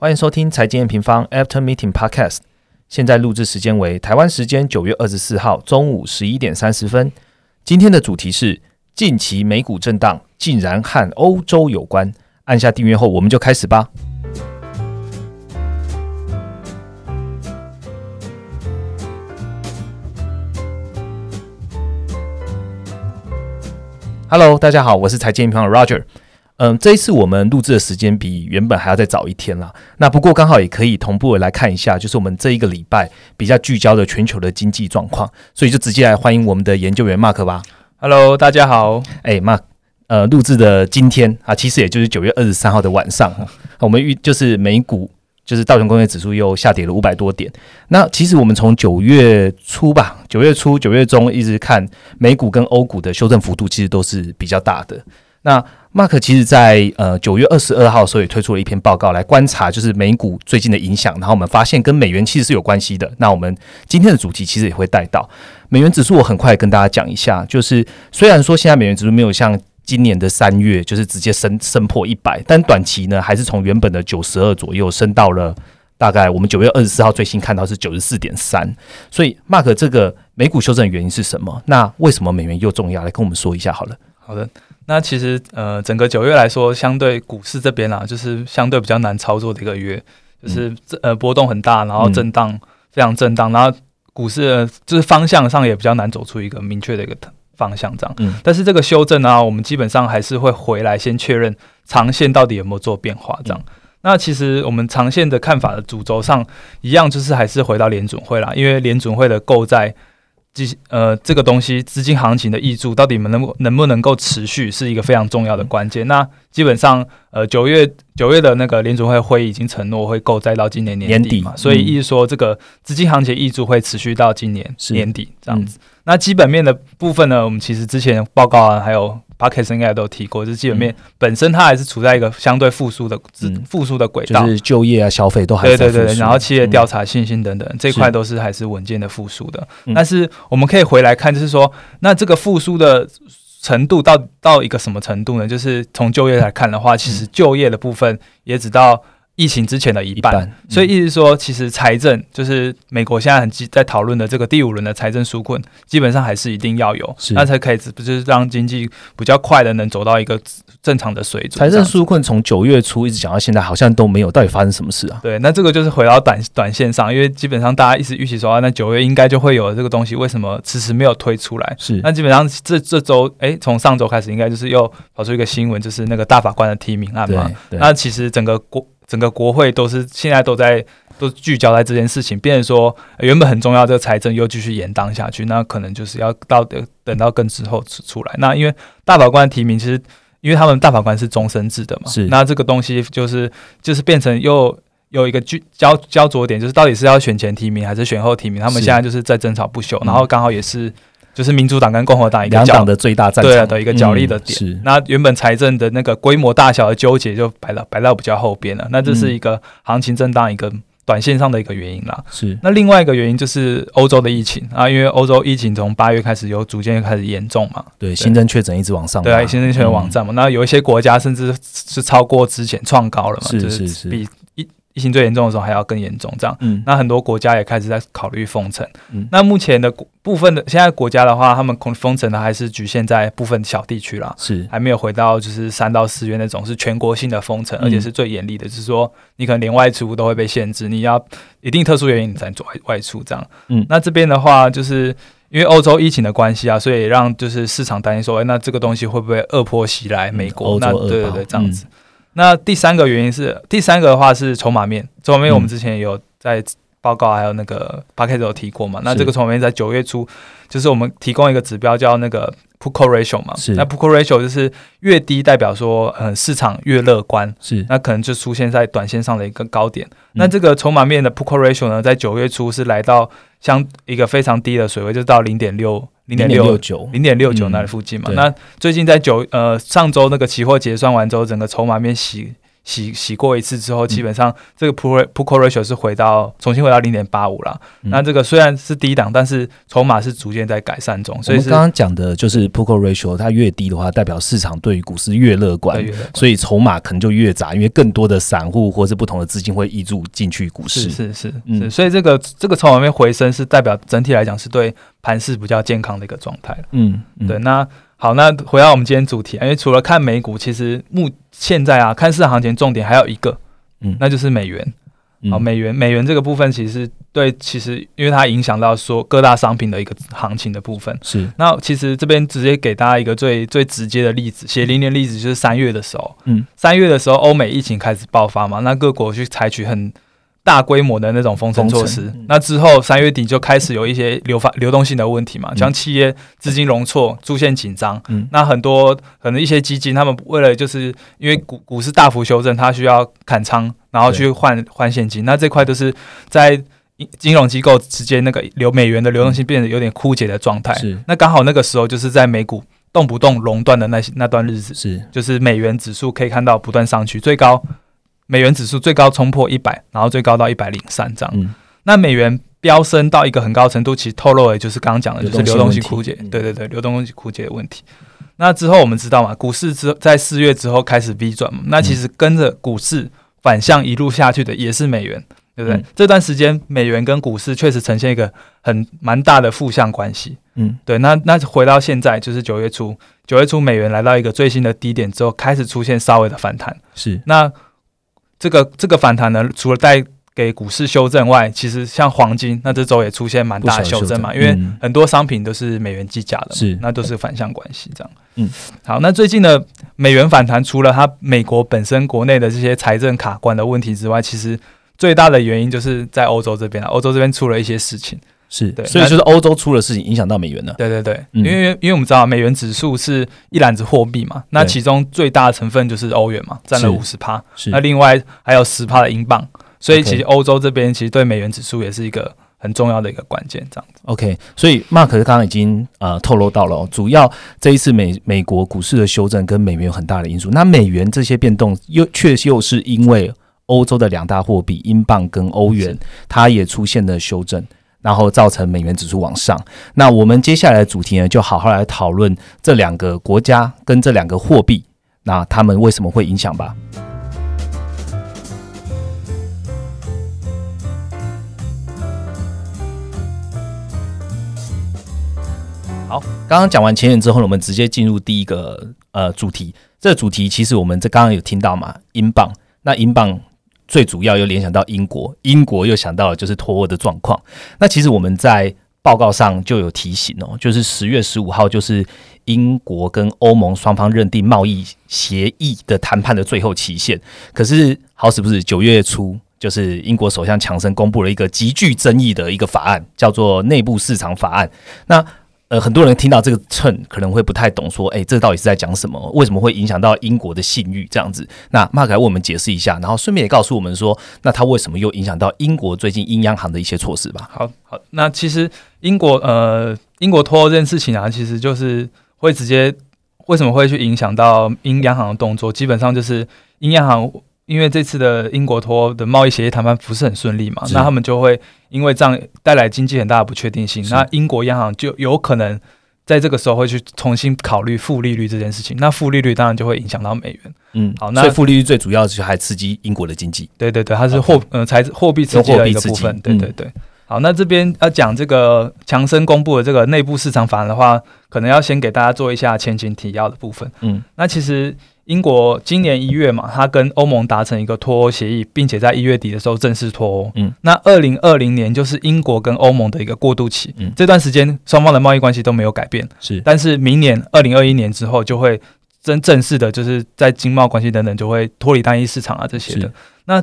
欢迎收听财经平方 After Meeting Podcast。现在录制时间为台湾时间九月二十四号中午十一点三十分。今天的主题是近期美股震荡竟然和欧洲有关。按下订阅后，我们就开始吧。Hello，大家好，我是财经平方的 Roger。嗯，这一次我们录制的时间比原本还要再早一天啦。那不过刚好也可以同步的来看一下，就是我们这一个礼拜比较聚焦的全球的经济状况，所以就直接来欢迎我们的研究员 Mark 吧。Hello，大家好。哎，Mark，呃，录制的今天啊，其实也就是九月二十三号的晚上，我们预就是美股就是道琼工业指数又下跌了五百多点。那其实我们从九月初吧，九月初、九月中一直看美股跟欧股的修正幅度，其实都是比较大的。那 Mark 其实在呃九月二十二号的时候也推出了一篇报告来观察，就是美股最近的影响。然后我们发现跟美元其实是有关系的。那我们今天的主题其实也会带到美元指数，我很快跟大家讲一下。就是虽然说现在美元指数没有像今年的三月就是直接升升破一百，但短期呢还是从原本的九十二左右升到了大概我们九月二十四号最新看到是九十四点三。所以 Mark 这个美股修正的原因是什么？那为什么美元又重要？来跟我们说一下好了。好的，那其实呃，整个九月来说，相对股市这边啊，就是相对比较难操作的一个月，就是这呃波动很大，然后震荡、非常震荡，然后股市呃就是方向上也比较难走出一个明确的一个方向这样。嗯但是这个修正啊，我们基本上还是会回来先确认长线到底有没有做变化这样。那其实我们长线的看法的主轴上一样，就是还是回到联准会啦，因为联准会的购债。基呃，这个东西资金行情的溢注到底能不能不能够持续，是一个非常重要的关键。那基本上，呃，九月九月的那个联储会会议已经承诺会购债到今年年底嘛，底所以意思说这个资金行情溢注会持续到今年年底这样子。那基本面的部分呢，我们其实之前报告啊，还有 p o c k e t 应该都提过，就是基本面本身它还是处在一个相对复苏的嗯复苏的轨道。就是就业啊、消费都还对对对，然后企业嗯调查信心等等、这一块都是还是稳健的复苏的。嗯但是我们可以回来看，就是说，那这个复苏的程度到到一个什么程度呢？就是从就业来看的话，其实就业的部分也只到疫情之前的一半。一半，所以意思说，其实财政就是美国现在很积在讨论的这个第五轮的财政纾困，基本上还是一定要有，那才可以不就是让经济比较快的能走到一个正常的水准。财政纾困从九月初一直讲到现在，好像都没有，到底发生什么事啊？对，那这个就是回到短短线上，因为基本上大家一直预期说，啊那九月应该就会有这个东西，为什么迟迟没有推出来？是那基本上这这周，哎，从上周开始，应该就是又跑出一个新闻，就是那个大法官的提名案嘛。那其实整个国整个国会都是现在都在都聚焦在这件事情，变成说、呃原本很重要这个财政又继续延宕下去，那可能就是要到等等到更之后出出来。那因为大法官的提名其实。因为他们大法官是终身制的嘛，是。那这个东西就是就是变成又有一个焦焦焦灼点，就是到底是要选前提名还是选后提名，他们现在就是在争吵不休，嗯。然后刚好也是就是民主党跟共和党一个角两党的最大战场。的一个角力的点。嗯是。那原本财政的那个规模大小的纠结就摆到摆到比较后边了，那这是一个行情震荡一个短线上的一个原因啦。是。那另外一个原因就是欧洲的疫情啊，因为欧洲疫情从八月开始有逐渐开始严重嘛，对新增确诊一直往上，对啊，新增确诊网站嘛，那有一些国家甚至是超过之前创高了嘛，是就是是。比疫疫情最严重的时候还要更严重这样。嗯，那很多国家也开始在考虑封城。嗯那目前的国部分的现在国家的话，他们封封城的还是局限在部分小地区啦，是还没有回到就是三到四月那种是全国性的封城，嗯而且是最严厉的，就是说你可能连外出都会被限制，你要一定特殊原因你才能做外外出这样。嗯那这边的话就是。因为欧洲疫情的关系啊，所以让就是市场担心说，哎，那这个东西会不会恶波袭来美国？那对对对，这样嗯子。那第三个原因是，第三个的话是筹码面，筹码面嗯。我们之前也有在报告还有那个 p a c k e t 有提过嘛。那这个筹码面在九月初，就是我们提供一个指标叫那个 put call ratio 嘛。是。那 put call ratio 就是越低代表说，嗯，市场越乐观，是。那可能就出现在短线上的一个高点。嗯。那这个筹码面的 put call ratio 呢，在九月初是来到相一个非常低的水位，就到零点六零点六九零点六九嗯那附近嘛。对那最近在九呃上周那个期货结算完之后，整个筹码面洗洗洗过一次之后，基本上这个 put put call ratio 是回到重新回到零点八五了。那这个虽然是低档，但是筹码是逐渐在改善中。所以刚刚讲的就是 put call ratio，它越低的话，代表市场对于股市越乐观，所以筹码可能就越杂，因为更多的散户或是不同的资金会溢注进去股市。是是是，所以这个这个筹码面回升是代表整体来讲是对盘势比较健康的一个状态嗯，对。那好，那回到我们今天主题，因为除了看美股，其实目现在啊，看市场行情重点还有一个，嗯，那就是美元。好，美元，美元这个部分其实对，其实因为它影响到说各大商品的一个行情的部分。是。那其实这边直接给大家一个最最直接的例子，血淋淋例子就是三月的时候，嗯，三月的时候欧美疫情开始爆发嘛，那各国去采取很。大规模的那种封城措施，那之后三月底就开始有一些流发流动性的问题嘛，像企业资金容错出现紧张，那很多可能一些基金他们为了就是因为股股市大幅修正，它需要砍仓，然后去换换现金，那这块都是在金融机构之间那个流美元的流动性变得有点枯竭的状态，是。那刚好那个时候就是在美股动不动熔断的那些那段日子，是。就是美元指数可以看到不断上去，最高。美元指数最高冲破一百，然后最高到一百零三这样。那美元飙升到一个很高程度，其实透露的就是刚刚讲的，就是流动性枯竭。对对对，流动性枯竭的问题。那之后我们知道嘛，股市之在四月之后开始 V 转嘛，那其实跟着股市反向一路下去的也是美元，对不对？这段时间美元跟股市确实呈现一个很蛮大的负向关系。嗯，对。那那回到现在就是九月初，九月初美元来到一个最新的低点之后，开始出现稍微的反弹。是那。这个这个反弹呢，除了带给股市修正外，其实像黄金，那这周也出现蛮大的修正嘛，因为很多商品都是美元计价的，是那都是反向关系这样。嗯，好，那最近的美元反弹，除了它美国本身国内的这些财政卡关的问题之外，其实最大的原因就是在欧洲这边欧洲这边出了一些事情。是对，所以就是欧洲出了事情，影响到美元了。对对对，因为因为我们知道美元指数是一篮子货币嘛，那其中最大的成分就是欧元嘛，占了五十趴。是，那另外还有十趴的英镑，所以其实欧洲这边其实对美元指数也是一个很重要的一个关键，这样子。OK，所以 Mark 刚刚已经呃透露到了，主要这一次美美国股市的修正跟美元有很大的因素。那美元这些变动又却又是因为欧洲的两大货币英镑跟欧元，它也出现了修正。然后造成美元指数往上。那我们接下来的主题呢，就好好来讨论这两个国家跟这两个货币，那他们为什么会影响吧？好，刚刚讲完前言之后呢，我们直接进入第一个呃主题。这个主题其实我们这刚刚有听到嘛，英镑。那英镑。最主要又联想到英国，英国又想到了就是脱欧的状况。那其实我们在报告上就有提醒哦，就是十月十五号就是英国跟欧盟双方认定贸易协议的谈判的最后期限。可是好死不死，九月初就是英国首相强生公布了一个极具争议的一个法案，叫做内部市场法案。那呃，很多人听到这个秤可能会不太懂，说，哎，这到底是在讲什么？为什么会影响到英国的信誉？这样子，那 Mark 来为我们解释一下，然后顺便也告诉我们说，那他为什么又影响到英国最近英央行的一些措施吧？好好，那其实英国呃，英国脱欧这件事情啊，其实就是会直接为什么会去影响到英央行的动作？基本上就是英央行。因为这次的英国脱欧的贸易协议谈判不是很顺利嘛，那他们就会因为这样带来经济很大的不确定性，那英国央行就有可能在这个时候会去重新考虑负利率这件事情，那负利率当然就会影响到美元。嗯，好，那负利率最主要是还刺激英国的经济。对对对，它是货呃财货币刺激的一个部分。对对对。好，那这边要讲这个强生公布的这个内部市场法案的话，可能要先给大家做一下前景提要的部分。嗯，那其实。英国今年一月嘛，他跟欧盟达成一个脱欧协议，并且在一月底的时候正式脱欧。嗯，那二零二零年就是英国跟欧盟的一个过渡期。嗯，这段时间双方的贸易关系都没有改变。是，但是明年二零二一年之后，就会真正式的，就是在经贸关系等等就会脱离单一市场啊这些的。那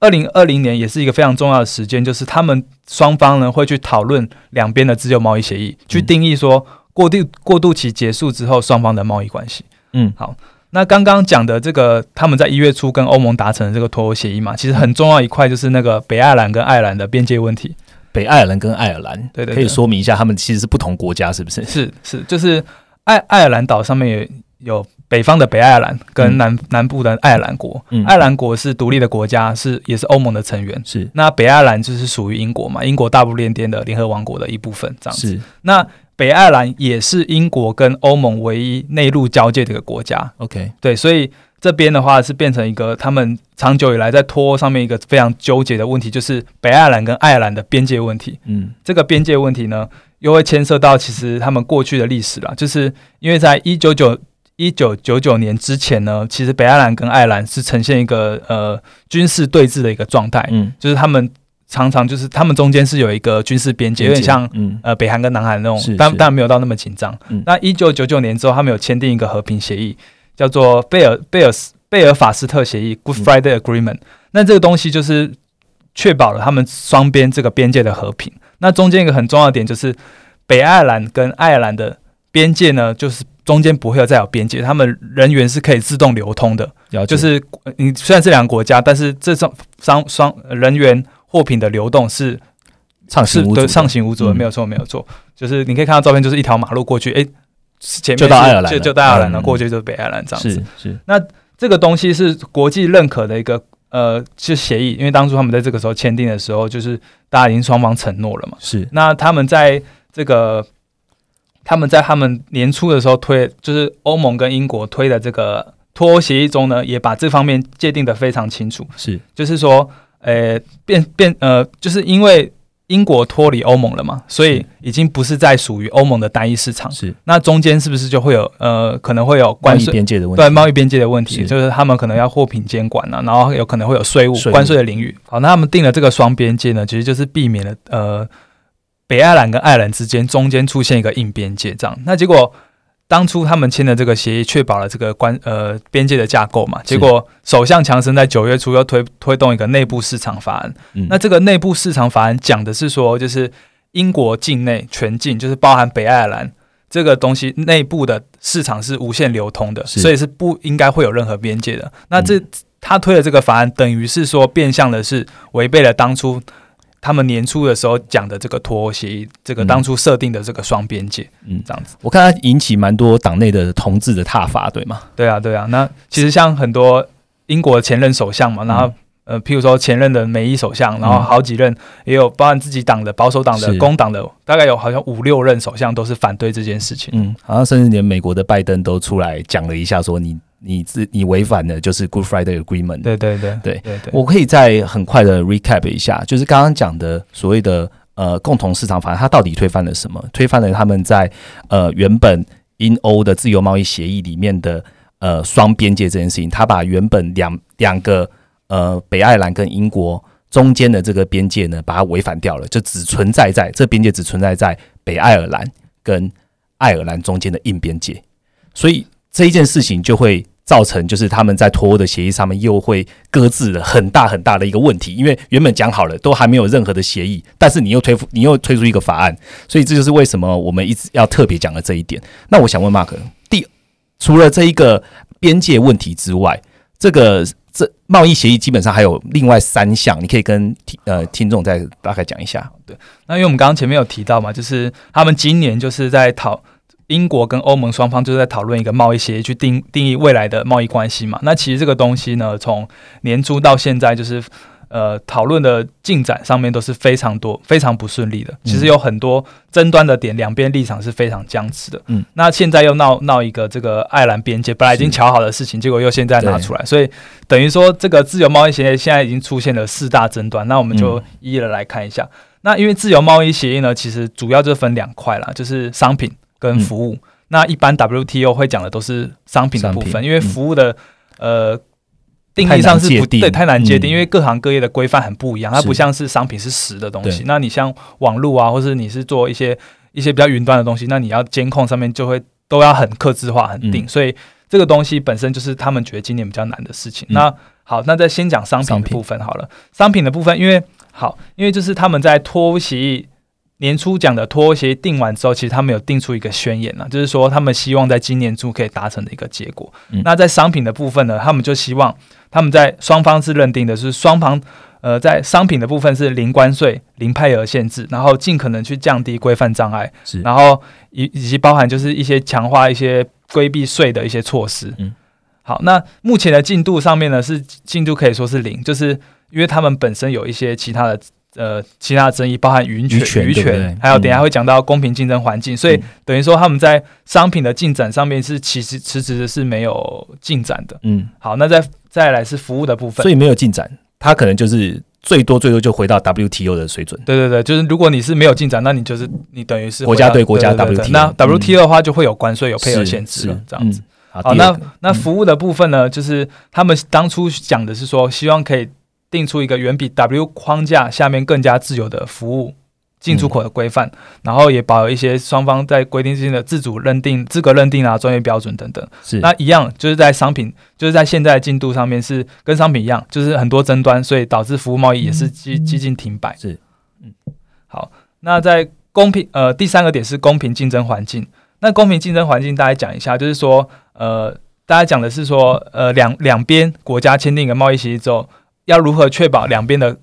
二零二零年也是一个非常重要的时间，就是他们双方呢会去讨论两边的自由贸易协议，去定义说过渡过渡期结束之后双方的贸易关系。嗯，好。那刚刚讲的这个，他们在一月初跟欧盟达成的这个脱欧协议嘛，其实很重要一块就是那个北爱尔兰跟爱尔兰的边界问题。北爱尔兰跟爱尔兰，对对，可以说明一下，他们其实是不同国家，是不是？是是，就是爱爱尔兰岛上面有有北方的北爱尔兰跟南、南部的爱尔兰国。嗯爱尔兰国是独立的国家，是也是欧盟的成员。是那北爱尔兰就是属于英国嘛，英国大不列颠的联合王国的一部分，这样子。是那北爱尔兰也是英国跟欧盟唯一内陆交界的一个国家，OK，对，所以这边的话是变成一个他们长久以来在脱欧上面一个非常纠结的问题，就是北爱尔兰跟爱尔兰的边界问题。嗯。这个边界问题呢，又会牵涉到其实他们过去的历史啦，就是因为在一九九一九九九年之前呢，其实北爱尔兰跟爱尔兰是呈现一个呃军事对峙的一个状态，嗯，就是他们常常就是他们中间是有一个军事边界，有点像嗯呃北韩跟南韩那种是，但当然没有到那么紧张嗯。那一九九九年之后，他们有签订一个和平协议，叫做贝尔贝尔斯贝尔法斯特协议 （Good 嗯 Friday Agreement）。那这个东西就是确保了他们双边这个边界的和平。那中间一个很重要的点就是，北爱尔兰跟爱尔兰的边界呢，就是中间不会有再有边界，他们人员是可以自动流通的。就是呃你虽然是两个国家，但是这种双双人员货品的流动是畅行无阻的，上行无阻的，嗯没有错，没有错。就是你可以看到照片，就是一条马路过去，诶，前面就到爱尔兰就就到爱尔兰了，嗯过去就是北爱尔兰这样子。是是这个东西是国际认可的一个呃，就协议，因为当初他们在这个时候签订的时候，就是大家已经双方承诺了嘛。是那他们在这个他们在他们年初的时候推，就是欧盟跟英国推的这个脱欧协议中呢，也把这方面界定的非常清楚。是就是说，呃，变变呃，就是因为英国脱离欧盟了嘛，所以已经不是在属于欧盟的单一市场。是那中间是不是就会有呃，可能会有关税？边界的问题，对贸易边界的问题，就是他们可能要货品监管啊，然后有可能会有税务税务关税的领域。好，那他们定了这个双边界呢，其实就是避免了呃北爱尔兰跟爱尔兰之间中间出现一个硬边界这样。那结果当初他们签的这个协议，确保了这个关呃边界的架构嘛。结果首相强森在九月初又推推动一个内部市场法案。嗯那这个内部市场法案讲的是说，就是英国境内全境，就是包含北爱尔兰这个东西内部的市场是无限流通的，所以是不应该会有任何边界的。那这、嗯他推的这个法案，等于是说变相的是违背了当初他们年初的时候讲的这个脱欧协议，这个嗯当初设定的这个双边界，嗯，这样子。我看它引起蛮多党内的同志的挞伐，对吗？对啊，对啊。那其实像很多英国前任首相嘛，然后、嗯呃，譬如说前任的美伊首相，然后好几任也有包含自己党的保守党的工党的，大概有好像五六任首相都是反对这件事情。嗯，好像甚至连美国的拜登都出来讲了一下，说你你自你违反的就是 Good Friday Agreement。对对对对对对，我可以再很快的 recap 一下，就是刚刚讲的所谓的呃共同市场法案，它到底推翻了什么？推翻了他们在呃原本英欧的自由贸易协议里面的呃双边界这件事情，它把原本两两个呃北爱尔兰跟英国中间的这个边界呢，把它违反掉了，就只存在在这边界只存在在北爱尔兰跟爱尔兰中间的硬边界，所以这一件事情就会造成，就是他们在脱欧的协议上面又会搁置了很大很大的一个问题，因为原本讲好了都还没有任何的协议，但是你又推你又推出一个法案，所以这就是为什么我们一直要特别讲的这一点。那我想问 Mark，第除了这一个边界问题之外，这个这贸易协议基本上还有另外三项，你可以跟听呃听众再大概讲一下。对那因为我们刚刚前面有提到嘛，就是他们今年就是在讨英国跟欧盟双方就是在讨论一个贸易协议，去定定义未来的贸易关系嘛。那其实这个东西呢，从年初到现在，就是呃讨论的进展上面都是非常多、非常不顺利的。其实有很多争端的点，两边立场是非常僵持的。嗯，那现在又闹闹一个这个爱尔兰边界，本来已经瞧好的事情，结果又现在拿出来，所以等于说这个自由贸易协议现在已经出现了四大争端。那我们就嗯一一的来看一下。那因为自由贸易协议呢，其实主要就分两块啦，就是商品跟服务。那一般 WTO 会讲的都是商品的部分，因为服务的、呃定义上是不定对，太难界定，嗯因为各行各业的规范很不一样，它不像是商品是实的东西。那你像网络啊，或是你是做一些一些比较云端的东西，那你要监控上面就会都要很克制化、很定，嗯所以这个东西本身就是他们觉得今年比较难的事情。嗯那好，那再先讲商品的部分好了。商品的部分，因为好，因为就是他们在脱欧协议年初讲的脱欧协议定完之后，其实他们有定出一个宣言了，就是说他们希望在今年初可以达成的一个结果。嗯那在商品的部分呢，他们就希望他们在双方是认定的是双方。呃，在商品的部分是零关税、零配额限制，然后尽可能去降低规范障碍，然后以以及包含就是一些强化一些规避税的一些措施。嗯，好，那目前的进度上面呢，是进度可以说是零，就是因为他们本身有一些其他的呃其他的争议，包含渔渔权权、渔对不对权，还有等下嗯会讲到公平竞争环境，所以嗯等于说他们在商品的进展上面是其实迟迟的是没有进展的。嗯，好，那再再来是服务的部分所。以没有进展，它可能就是最多最多就回到 WTO 的水准。对对对，就是如果你是没有进展，那你就是你等于是国家对国家 WTO 那嗯 WTO 的话就会有关税、有配额限制了，这样子。嗯好，好，那那服务的部分呢，就是他们当初讲的是说，希望可以定出一个远比 W 框架下面更加自由的服务进出口的规范，然后也保有一些双方在规定之间的自主认定、资格认定啊、专业标准等等。是那一样，就是在商品，就是在现在进度上面是跟商品一样，就是很多争端，所以导致服务贸易也是几几近停摆。是，嗯，好，那在公平呃第三个点是公平竞争环境。那公平竞争环境，大家讲一下，就是说呃，大家讲的是说呃两两边国家签订一个贸易协议之后，要如何确保两边的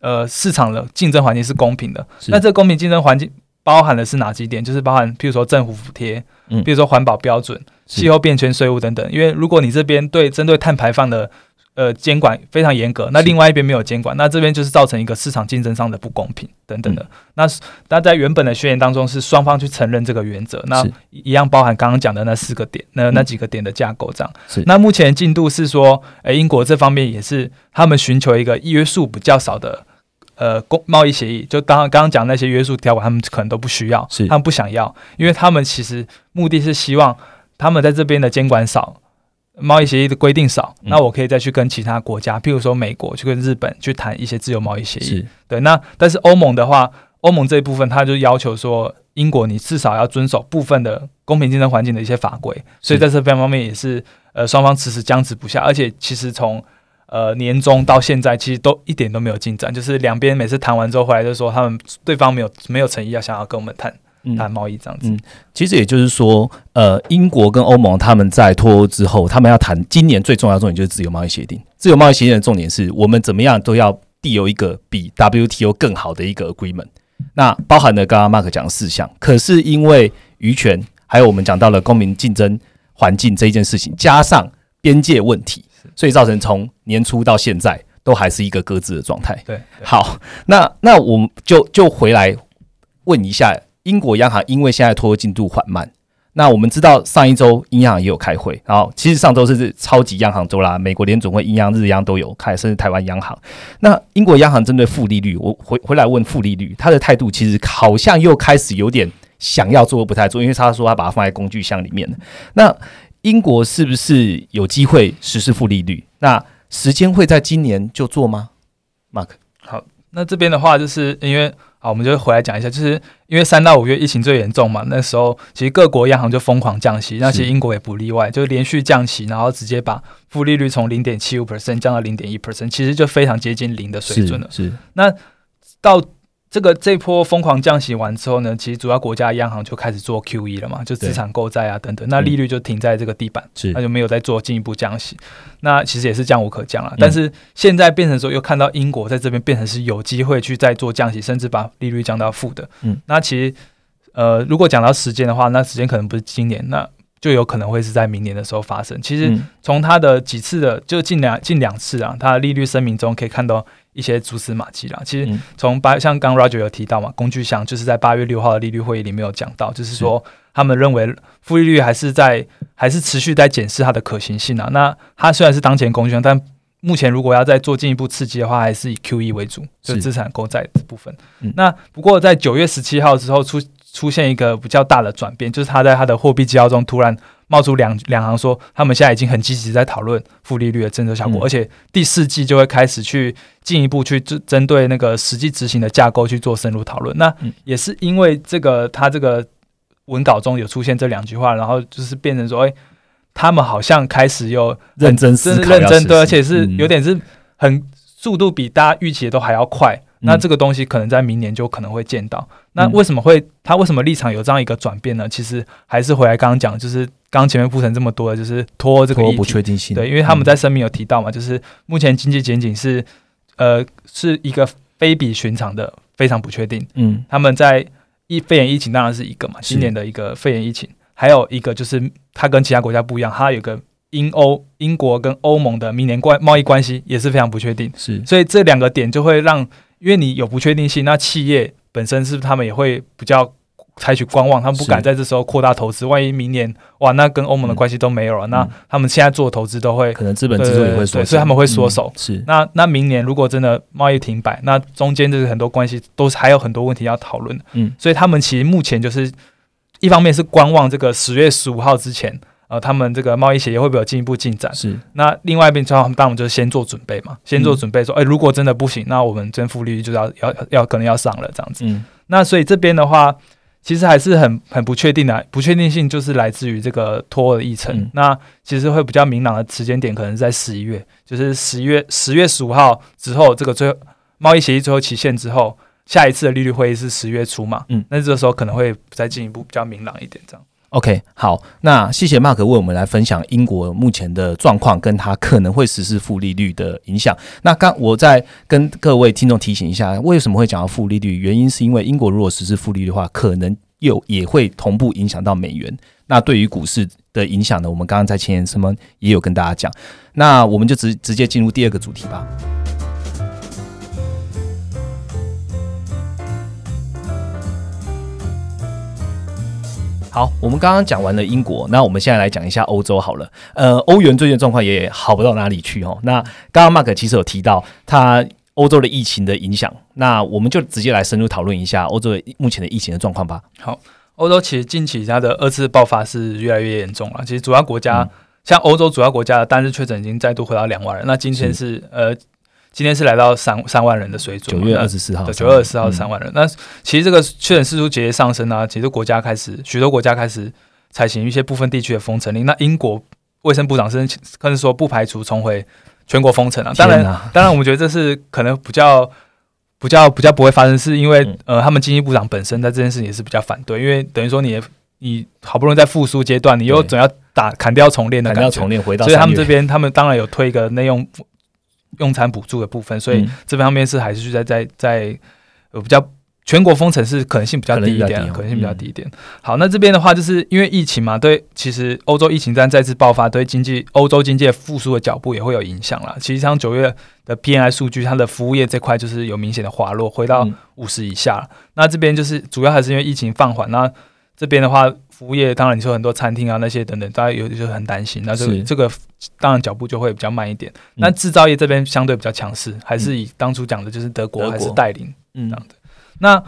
呃市场的竞争环境是公平的？那这公平竞争环境包含的是哪几点？就是包含譬如说政府补贴，嗯比如说环保标准、气候变迁税务等等。因为如果你这边对针对碳排放的呃监管非常严格，那另外一边没有监管，那这边就是造成一个市场竞争上的不公平等等的。嗯那那在原本的宣言当中是双方去承认这个原则，那一样包含刚刚讲的那四个点，那那几个点的架构这样。是那目前进度是说，呃，英国这方面也是他们寻求一个约束比较少的。呃，公贸易协议就刚刚刚讲那些约束条款，他们可能都不需要，是他们不想要，因为他们其实目的是希望他们在这边的监管少，贸易协议的规定少，嗯。那我可以再去跟其他国家，譬如说美国，去跟日本去谈一些自由贸易协议。是。对，那但是欧盟的话，欧盟这一部分他就要求说，英国你至少要遵守部分的公平竞争环境的一些法规，所以在这方面也是呃双方迟迟僵持不下，而且其实从呃年中到现在，其实都一点都没有进展，就是两边每次谈完之后回来就说他们对方没有没有诚意要想要跟我们谈。嗯谈贸易这样子。嗯其实也就是说，呃，英国跟欧盟他们在脱欧之后，他们要谈今年最重要的重点就是自由贸易协定。自由贸易协定的重点是我们怎么样都要缔有一个比 WTO 更好的一个 agreement。那包含了刚刚 Mark 讲的四项，可是因为渔权，还有我们讲到了公民竞争环境这一件事情，加上边界问题，所以造成从年初到现在都还是一个搁置的状态。对，对好，那那我们就就回来问一下，英国央行因为现在脱进度缓慢，那我们知道上一周英央行也有开会，然后其实上周是超级央行周啦，美国联总会、英央、日央都有开，甚至台湾央行。那英国央行针对负利率，我回回来问负利率，他的态度其实好像又开始有点想要做，不太做，因为他说他把它放在工具箱里面。那英国是不是有机会实施负利率？那时间会在今年就做吗？Mark，好那这边的话，就是因为好，我们就回来讲一下，就是因为三到五月疫情最严重嘛，那时候其实各国央行就疯狂降息，那其实英国也不例外，就连续降息，然后直接把负利率从零点七五 percent 降到零点一 percent，其实就非常接近零的水准了。是那到这个这波疯狂降息完之后呢，其实主要国家央行就开始做 QE 了嘛，就资产购债啊等等，那利率就停在这个地板。是那就没有再做进一步降息，那其实也是降无可降了。嗯但是现在变成说，又看到英国在这边变成是有机会去再做降息，甚至把利率降到负的。嗯，那其实呃，如果讲到时间的话，那时间可能不是今年，那就有可能会是在明年的时候发生。其实嗯从它的几次的，就近两近两次啊，它的利率声明中可以看到一些蛛丝马迹啦。其实嗯从八像刚 Roger 有提到嘛，工具箱就是在八月六号的利率会议里面有讲到，就是说他们认为负利率还是在还是持续在检视它的可行性啊。那它虽然是当前工具箱，但目前如果要再做进一步刺激的话，还是以 QE 为主，就是资产购债的部分。嗯那不过在九月十七号之后出出现一个比较大的转变，就是他在他的货币纪要中突然冒出两两行说，他们现在已经很积极在讨论负利率的政策效果，嗯而且第四季就会开始去进一步去针针对那个实际执行的架构去做深入讨论。那嗯也是因为这个他这个文稿中有出现这两句话，然后就是变成说，哎、他们好像开始又认真思真考要实施，认真对，而且是嗯有点是很速度比大家预期的都还要快。那嗯这个东西可能在明年就可能会见到。那嗯为什么会他为什么立场有这样一个转变呢？其实还是回来刚刚讲，就是刚刚前面铺陈这么多的，就是脱欧这个不。确定性，对，因为他们嗯在声明有提到嘛，就是目前经济前景是呃是一个非比寻常的非常不确定。嗯他们在疫肺炎疫情当然是一个嘛，今年的一个肺炎疫情。还有一个就是它跟其他国家不一样，它有个英欧英国跟欧盟的明年关贸易关系也是非常不确定，是所以这两个点就会让，因为你有不确定性，那企业本身是不是他们也会比较采取观望，他们不敢在这时候扩大投资，万一明年哇，那跟欧盟的关系都没有了，那他们现在做投资都会可能资本支出也会缩所以他们会缩手。嗯是。那那明年如果真的贸易停摆，那中间就是很多关系都是还有很多问题要讨论。嗯，所以他们其实目前就是一方面是观望这个十月十五号之前，呃，他们这个贸易协议会不会有进一步进展？是那另外一边，当然当然就是先做准备嘛，先做准备说，哎、如果真的不行，那我们增负利率就要要要可能要上了这样子。嗯那所以这边的话，其实还是很很不确定的，不确定性就是来自于这个脱欧的议程。嗯那其实会比较明朗的时间点，可能是在十一月，就是十月十月十五号之后，这个最后贸易协议最后期限之后，下一次的利率会议是十月初嘛？嗯，那这个时候可能会再进一步比较明朗一点，这样。OK，好，那谢谢 Mark 为我们来分享英国目前的状况，跟它可能会实施负利率的影响。那刚我再跟各位听众提醒一下，为什么会讲到负利率？原因是因为英国如果实施负利率的话，可能又也会同步影响到美元。那对于股市的影响呢？我们刚刚在前言什么也有跟大家讲。那我们就直直接进入第二个主题吧。好，我们刚刚讲完了英国，那我们现在来讲一下欧洲好了。呃，欧元最近状况也好不到哪里去哦。那刚刚 Mark 其实有提到他欧洲的疫情的影响，那我们就直接来深入讨论一下欧洲的目前的疫情的状况吧。好欧洲其实近期它的二次爆发是越来越严重了。其实主要国家、嗯像欧洲主要国家的单日确诊已经再度回到两万人，那今天是呃，今天是来到三三万人的水准九月二十四号，对，九月二十四号嗯三万人。那其实这个确诊次数节节上升啊，其实国家开始许多国家开始采行一些部分地区的封城令。那英国卫生部长甚至甚至说不排除重回全国封城啊。当然，当然，我们觉得这是可能比较。比较比较不会发生，是因为、嗯呃，他们经济部长本身在这件事情也是比较反对，因为等于说你你好不容易在复苏阶段，你又总要打砍掉重练的感觉，砍掉重练回到所以他们这边他们当然有推一个内用用餐补助的部分，所以嗯这方面是还是在在在呃比较全国封城是可能性比较低一点，可能性比较低一点。好，那这边的话就是因为疫情嘛，对，其实欧洲疫情战再次爆发，对经济欧洲经济复苏的脚步也会有影响啦。其实像九月的 PNI 数据，它的服务业这块就是有明显的滑落，回到嗯五十以下了。那这边就是主要还是因为疫情放缓，那这边的话，服务业当然你说很多餐厅啊那些等等，大家有就很担心。那这个这个当然脚步就会比较慢一点。嗯那制造业这边相对比较强势，还是以当初讲的就是德国还是带领嗯这样的。那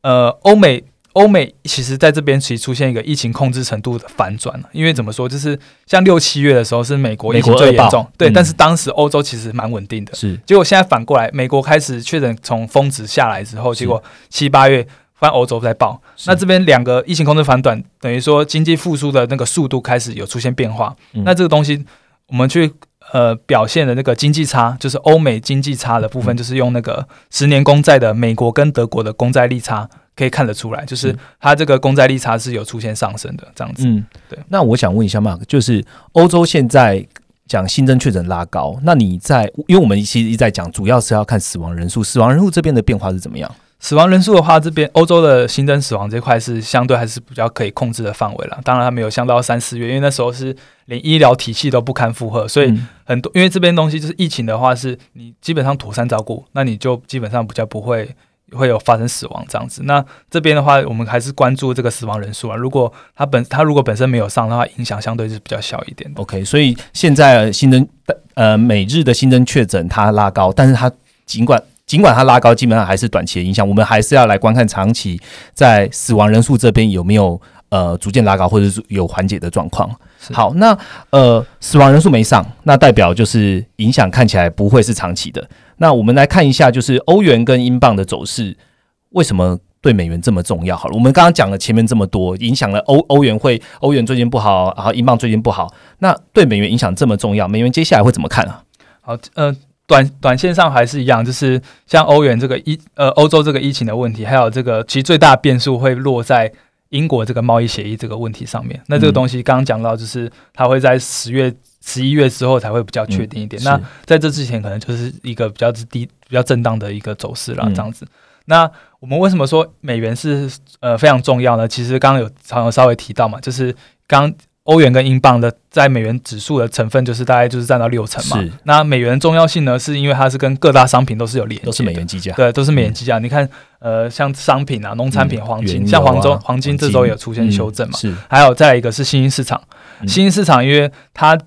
呃，欧美欧美其实在这边其实出现一个疫情控制程度的反转了，因为怎么说，就是像六七月的时候是美国疫情最严重，对，嗯但是当时欧洲其实蛮稳定的。是结果现在反过来，美国开始确诊从峰值下来之后，结果七八月翻欧洲在爆，是那这边两个疫情控制反转，等于说经济复苏的那个速度开始有出现变化。嗯那这个东西我们去呃表现的那个经济差，就是欧美经济差的部分，嗯就是用那个十年公债的美国跟德国的公债利差。可以看得出来，就是是它这个公债利差是有出现上升的，这样子。嗯，对。那我想问一下 Mark，就是欧洲现在讲新增确诊拉高，那你在因为我们其实一直在讲，主要是要看死亡人数，死亡人数这边的变化是怎么样？死亡人数的话，这边欧洲的新增死亡这块是相对还是比较可以控制的范围了。当然，它没有降到三四月，因为那时候是连医疗体系都不堪负荷，所以嗯很多因为这边东西就是疫情的话，是你基本上妥善照顾，那你就基本上比较不会会有发生死亡这样子。那这边的话，我们还是关注这个死亡人数啊。如果它本它如果本身没有上的话，影响相对是比较小一点的。OK，所以现在新增呃每日的新增确诊它拉高，但是它尽管尽管它拉高，基本上还是短期的影响，我们还是要来观看长期在死亡人数这边有没有呃逐渐拉高，或者是有缓解的状况。好，那呃死亡人数没上，那代表就是影响看起来不会是长期的。那我们来看一下，就是欧元跟英镑的走势，为什么对美元这么重要？好了，我们刚刚讲了前面这么多，影响了欧欧元会欧元最近不好，然后英镑最近不好，那对美元影响这么重要，美元接下来会怎么看啊？好，呃，短短线上还是一样，就是像欧元这个疫呃欧洲这个疫情的问题，还有这个其实最大的变数会落在英国这个贸易协议这个问题上面。那这个嗯东西刚刚讲到，就是它会在十月、十一月之后才会比较确定一点。那在这之前，可能就是一个比较之低、比较震荡的一个走势啦，嗯这样子。那我们为什么说美元是呃非常重要呢？其实刚刚有常有稍微提到嘛，就是刚欧元跟英镑的在美元指数的成分就是大概就是占到六成嘛是。那美元的重要性呢，是因为它是跟各大商品都是有连都是美元计价。对，都是美元计价。你看，呃，像商品啊、农产品、嗯黄金，像黄金、啊黄金这周也有出现修正嘛。是还有再来一个是新兴市场，嗯新兴市场因为它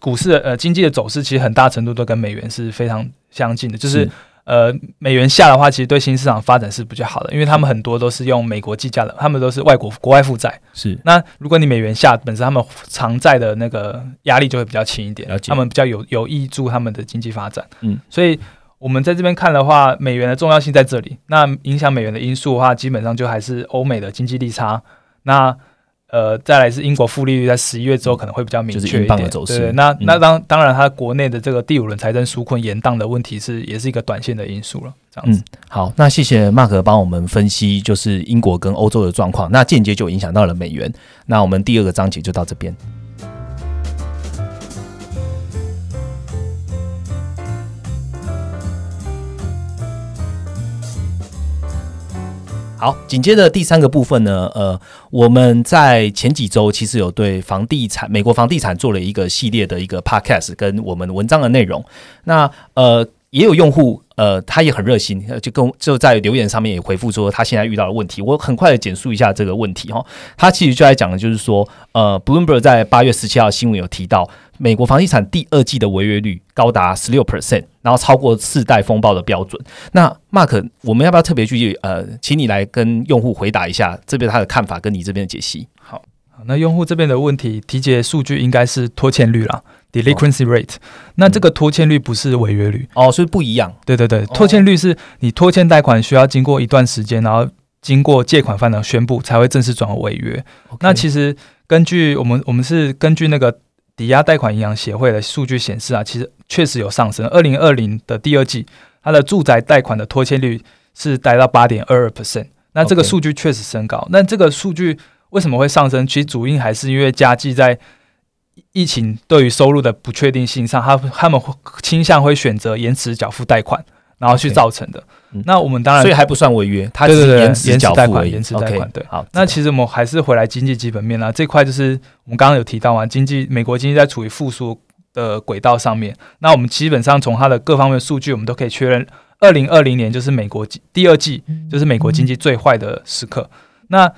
股市的呃经济的走势其实很大程度都跟美元是非常相近的，就是呃美元下的话，其实对新市场发展是比较好的，因为他们很多都是用美国计价的，他们都是外国国外负债。是那如果你美元下，本身他们偿债的那个压力就会比较轻一点他们比较有有益助他们的经济发展。嗯，所以我们在这边看的话，美元的重要性在这里。那影响美元的因素的话，基本上就还是欧美的经济利差。那呃，再来是英国负利率在十一月之后可能会比较明就是确一点。对，那嗯那当当然，它国内的这个第五轮财政纾困延宕的问题是也是一个短线的因素了。这样子。好，那谢谢 Mark 帮我们分析，就是英国跟欧洲的状况，那间接就影响到了美元。那我们第二个章节就到这边。好，紧接着第三个部分呢，呃，我们在前几周其实有对房地产、美国房地产做了一个系列的一个 podcast 跟我们文章的内容。那呃，也有用户呃，他也很热心，就跟就在留言上面也回复说他现在遇到的问题。我很快的简述一下这个问题哈。他其实就在讲的就是说，呃，Bloomberg 在八月十七号新闻有提到，美国房地产第二季的违约率高达十六 percent，然后超过次贷风暴的标准。那 Mark，我们要不要特别去呃，请你来跟用户回答一下这边他的看法跟你这边的解析？好，那用户这边的问题提及数据应该是拖欠率啦，delinquency rate。那这个拖欠率不是违约率，哦，所以不一样。对对对，拖欠率是你拖欠贷款需要经过一段时间，然后经过借款方的宣布才会正式转为违约。那其实根据我们我们是根据那个抵押贷款银行协会的数据显示啊，其实确实有上升。二零二零的第二季，它的住宅贷款的拖欠率是达到八点二二 percent。那这个数据确实升高。那这个数据为什么会上升？其实主因还是因为加计在疫情对于收入的不确定性上，他他们会倾向会选择延迟缴付贷款，然后去造成的。嗯那我们当然所以还不算违约，它是延迟缴付贷款延迟贷款对好，那其实我们还是回来经济基本面啦，这块就是我们刚刚有提到嘛，经济美国经济在处于复苏的轨道上面。那我们基本上从它的各方面的数据，我们都可以确认，二零二零年就是美国经第二季，就是美国经济最坏的时刻。那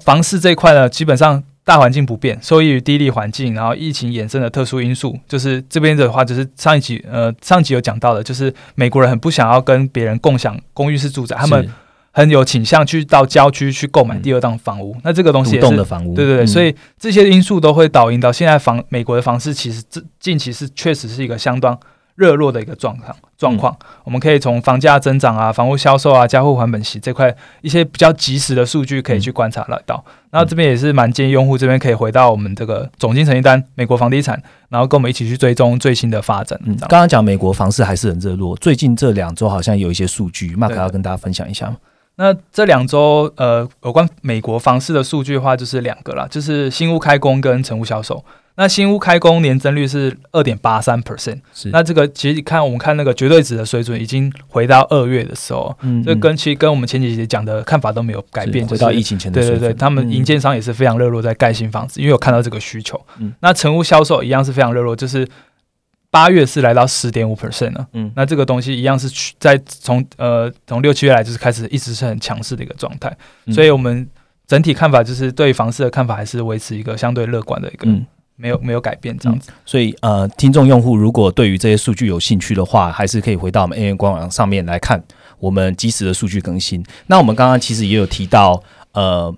房市这一块呢，基本上大环境不变，受益于低利环境，然后疫情衍生的特殊因素，就是这边的话，就是上一集呃上集有讲到的，就是美国人很不想要跟别人共享公寓式住宅，他们很有倾向去到郊区去购买第二档房屋。那这个东西独也是的房屋，对对对，嗯所以这些因素都会导引到现在房美国的房市，其实这近期是确实是一个相当热络的一个状况状况。我们可以从房价增长啊、房屋销售啊、加户还本息这块一些比较及时的数据可以去观察得到。然后这边也是蛮建议用户这边可以回到我们这个总经成绩单美国房地产，然后跟我们一起去追踪最新的发展。嗯，刚刚讲美国房市还是很热络，最近这两周好像有一些数据，Mark 要跟大家分享一下吗？那这两周呃，有关美国房市的数据的话，就是两个啦，就是新屋开工跟成屋销售。那新屋开工年增率是二点八三 percent，是。那这个其实看我们看那个绝对值的水准，已经回到二月的时候，嗯这跟其实跟我们前几集讲的看法都没有改变，回到疫情前的水准。对对对，他们嗯。营建商也是非常热络在盖新房子，因为有看到这个需求。嗯。那成屋销售一样是非常热络，就是八月是来到十点五 percent 了。嗯。那这个东西一样是去在从呃从六七月来就是开始一直是很强势的一个状态，嗯。所以我们整体看法就是对房市的看法还是维持一个相对乐观的一个，嗯，没有没有改变这样子。所以呃，听众用户如果对于这些数据有兴趣的话，还是可以回到我们 A N 官网上面来看我们及时的数据更新。那我们刚刚其实也有提到呃。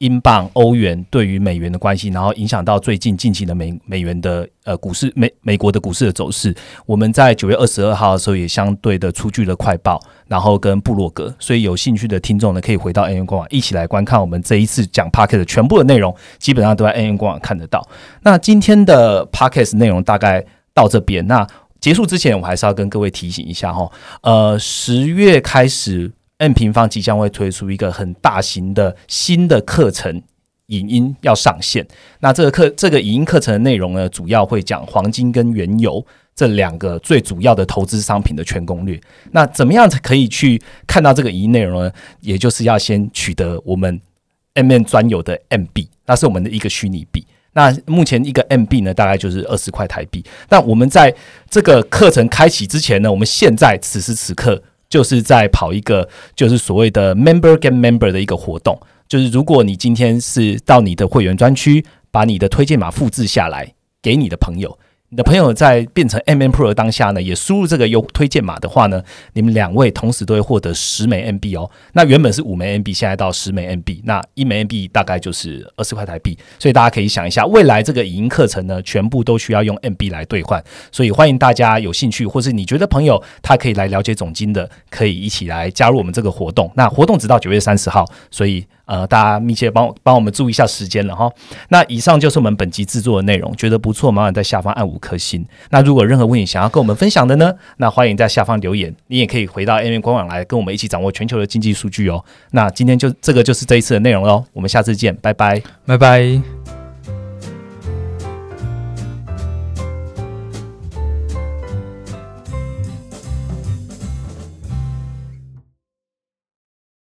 英镑、欧元对于美元的关系，然后影响到最近近期的美美元的呃股市美美国的股市的走势。我们在九月二十二号的时候也相对的出具了快报，然后跟部落格，所以有兴趣的听众呢，可以回到 A N 官网一起来观看我们这一次讲 p a r k e t 的全部的内容，基本上都在 A N 官网看得到。那今天的 p a r k e t 内容大概到这边，那结束之前，我还是要跟各位提醒一下哈，呃，十月开始。N 平方即将会推出一个很大型的新的课程，影音要上线。那这个课这个影音课程的内容呢，主要会讲黄金跟原油这两个最主要的投资商品的全攻略。那怎么样才可以去看到这个影音内容呢？也就是要先取得我们 M N 专有的 M B，那是我们的一个虚拟币。那目前一个 M B 呢，大概就是二十块台币。那我们在这个课程开启之前呢，我们现在此时此刻就是在跑一个就是所谓的 Member Get Member 的一个活动。就是如果你今天是到你的会员专区，把你的推荐码复制下来给你的朋友。你的朋友在变成 M M Pro 的当下呢，也输入这个优推荐码的话呢，你们两位同时都会获得十枚 M B 哦。那原本是五枚 M B，现在到十枚 M B，那一枚 M B 大概就是二十块台币。所以大家可以想一下，未来这个影音课程呢，全部都需要用 M B 来兑换。所以欢迎大家有兴趣，或是你觉得朋友他可以来了解总金的，可以一起来加入我们这个活动。那活动直到九月三十号，所以。呃，大家密切帮帮我们注意一下时间了哈。那以上就是我们本集制作的内容，觉得不错，麻烦在下方按五颗星。那如果任何问题想要跟我们分享的呢，那欢迎在下方留言。你也可以回到 A M 官网来跟我们一起掌握全球的经济数据哦。那今天就这个就是这一次的内容喽，我们下次见，拜拜，拜拜。